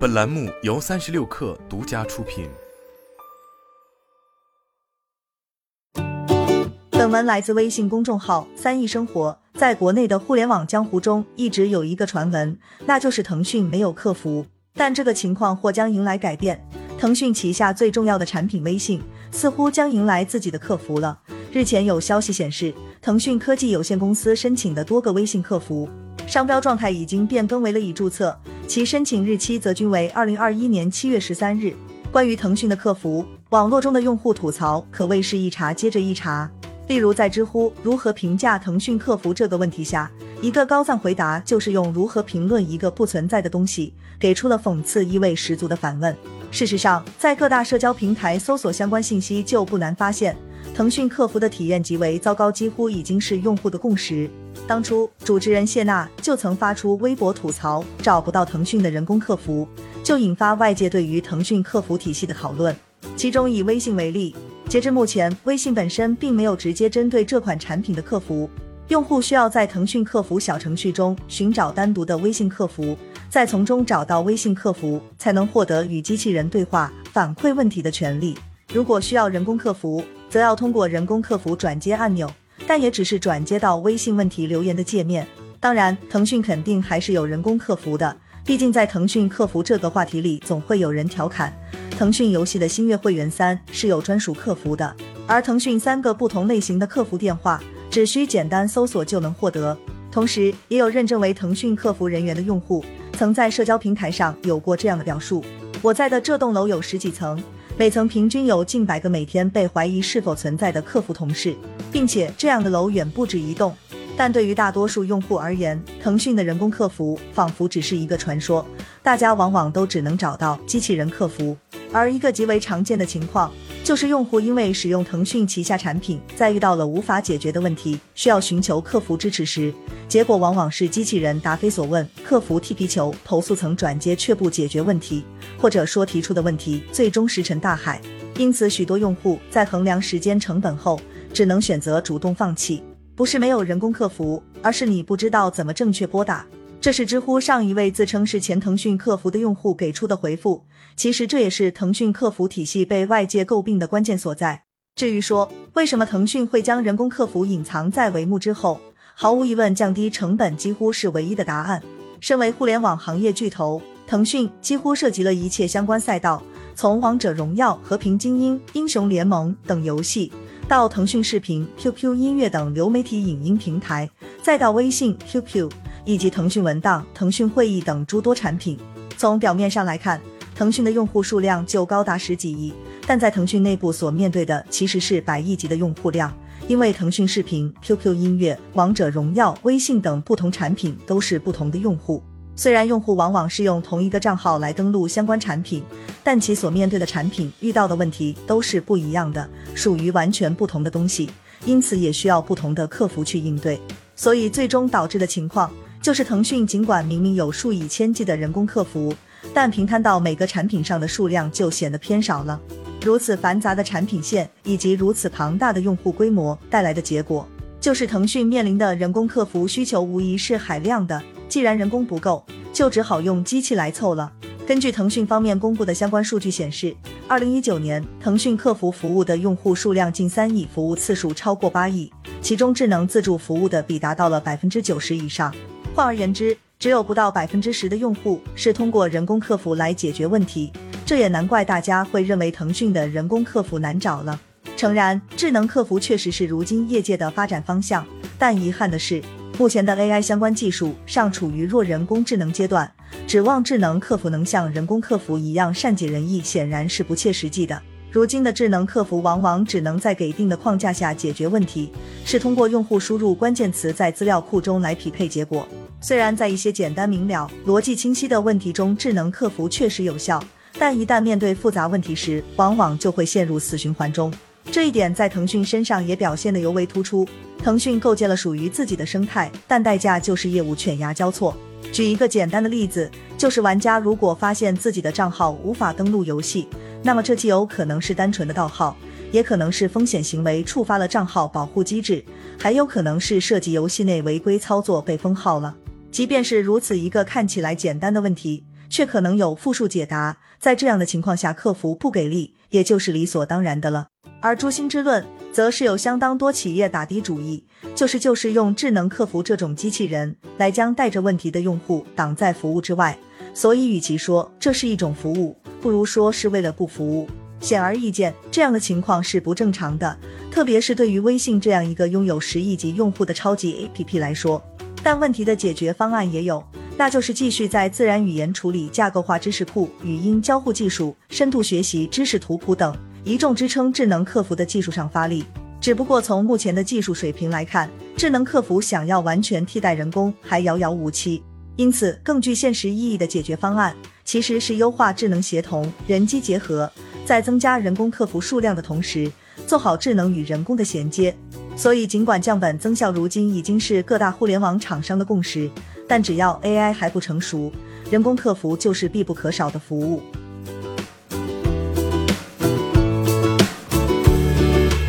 本栏目由三十六氪独家出品。本文来自微信公众号“三亿生活”。在国内的互联网江湖中，一直有一个传闻，那就是腾讯没有客服。但这个情况或将迎来改变。腾讯旗下最重要的产品微信，似乎将迎来自己的客服了。日前有消息显示，腾讯科技有限公司申请的多个微信客服。商标状态已经变更为了已注册，其申请日期则均为二零二一年七月十三日。关于腾讯的客服，网络中的用户吐槽可谓是一茬接着一茬。例如在知乎“如何评价腾讯客服”这个问题下，一个高赞回答就是用“如何评论一个不存在的东西”，给出了讽刺意味十足的反问。事实上，在各大社交平台搜索相关信息，就不难发现，腾讯客服的体验极为糟糕，几乎已经是用户的共识。当初主持人谢娜就曾发出微博吐槽找不到腾讯的人工客服，就引发外界对于腾讯客服体系的讨论。其中以微信为例，截至目前，微信本身并没有直接针对这款产品的客服，用户需要在腾讯客服小程序中寻找单独的微信客服，再从中找到微信客服，才能获得与机器人对话反馈问题的权利。如果需要人工客服，则要通过人工客服转接按钮。但也只是转接到微信问题留言的界面。当然，腾讯肯定还是有人工客服的，毕竟在腾讯客服这个话题里，总会有人调侃腾讯游戏的新月会员三是有专属客服的。而腾讯三个不同类型的客服电话，只需简单搜索就能获得。同时，也有认证为腾讯客服人员的用户，曾在社交平台上有过这样的表述：我在的这栋楼有十几层。每层平均有近百个每天被怀疑是否存在的客服同事，并且这样的楼远不止一栋。但对于大多数用户而言，腾讯的人工客服仿佛只是一个传说，大家往往都只能找到机器人客服。而一个极为常见的情况，就是用户因为使用腾讯旗下产品，在遇到了无法解决的问题，需要寻求客服支持时，结果往往是机器人答非所问，客服踢皮球，投诉层转接却不解决问题。或者说提出的问题最终石沉大海，因此许多用户在衡量时间成本后，只能选择主动放弃。不是没有人工客服，而是你不知道怎么正确拨打。这是知乎上一位自称是前腾讯客服的用户给出的回复。其实这也是腾讯客服体系被外界诟病的关键所在。至于说为什么腾讯会将人工客服隐藏在帷幕之后，毫无疑问，降低成本几乎是唯一的答案。身为互联网行业巨头。腾讯几乎涉及了一切相关赛道，从王者荣耀、和平精英、英雄联盟等游戏，到腾讯视频、QQ 音乐等流媒体影音平台，再到微信、QQ 以及腾讯文档、腾讯会议等诸多产品。从表面上来看，腾讯的用户数量就高达十几亿，但在腾讯内部所面对的其实是百亿级的用户量，因为腾讯视频、QQ 音乐、王者荣耀、微信等不同产品都是不同的用户。虽然用户往往是用同一个账号来登录相关产品，但其所面对的产品遇到的问题都是不一样的，属于完全不同的东西，因此也需要不同的客服去应对。所以最终导致的情况就是，腾讯尽管明明有数以千计的人工客服，但平摊到每个产品上的数量就显得偏少了。如此繁杂的产品线以及如此庞大的用户规模带来的结果，就是腾讯面临的人工客服需求无疑是海量的。既然人工不够，就只好用机器来凑了。根据腾讯方面公布的相关数据显示，二零一九年腾讯客服服务的用户数量近三亿，服务次数超过八亿，其中智能自助服务的比达到了百分之九十以上。换而言之，只有不到百分之十的用户是通过人工客服来解决问题。这也难怪大家会认为腾讯的人工客服难找了。诚然，智能客服确实是如今业界的发展方向，但遗憾的是。目前的 AI 相关技术尚处于弱人工智能阶段，指望智能客服能像人工客服一样善解人意，显然是不切实际的。如今的智能客服往往只能在给定的框架下解决问题，是通过用户输入关键词在资料库中来匹配结果。虽然在一些简单明了、逻辑清晰的问题中，智能客服确实有效，但一旦面对复杂问题时，往往就会陷入死循环中。这一点在腾讯身上也表现得尤为突出。腾讯构建了属于自己的生态，但代价就是业务犬牙交错。举一个简单的例子，就是玩家如果发现自己的账号无法登录游戏，那么这既有可能是单纯的盗号，也可能是风险行为触发了账号保护机制，还有可能是涉及游戏内违规操作被封号了。即便是如此一个看起来简单的问题。却可能有复数解答。在这样的情况下，客服不给力，也就是理所当然的了。而诛心之论，则是有相当多企业打的主意，就是就是用智能客服这种机器人来将带着问题的用户挡在服务之外。所以，与其说这是一种服务，不如说是为了不服务。显而易见，这样的情况是不正常的，特别是对于微信这样一个拥有十亿级用户的超级 APP 来说。但问题的解决方案也有，那就是继续在自然语言处理、架构化知识库、语音交互技术、深度学习、知识图谱等一众支撑智能客服的技术上发力。只不过从目前的技术水平来看，智能客服想要完全替代人工还遥遥无期。因此，更具现实意义的解决方案其实是优化智能协同、人机结合，在增加人工客服数量的同时，做好智能与人工的衔接。所以，尽管降本增效如今已经是各大互联网厂商的共识，但只要 AI 还不成熟，人工客服就是必不可少的服务。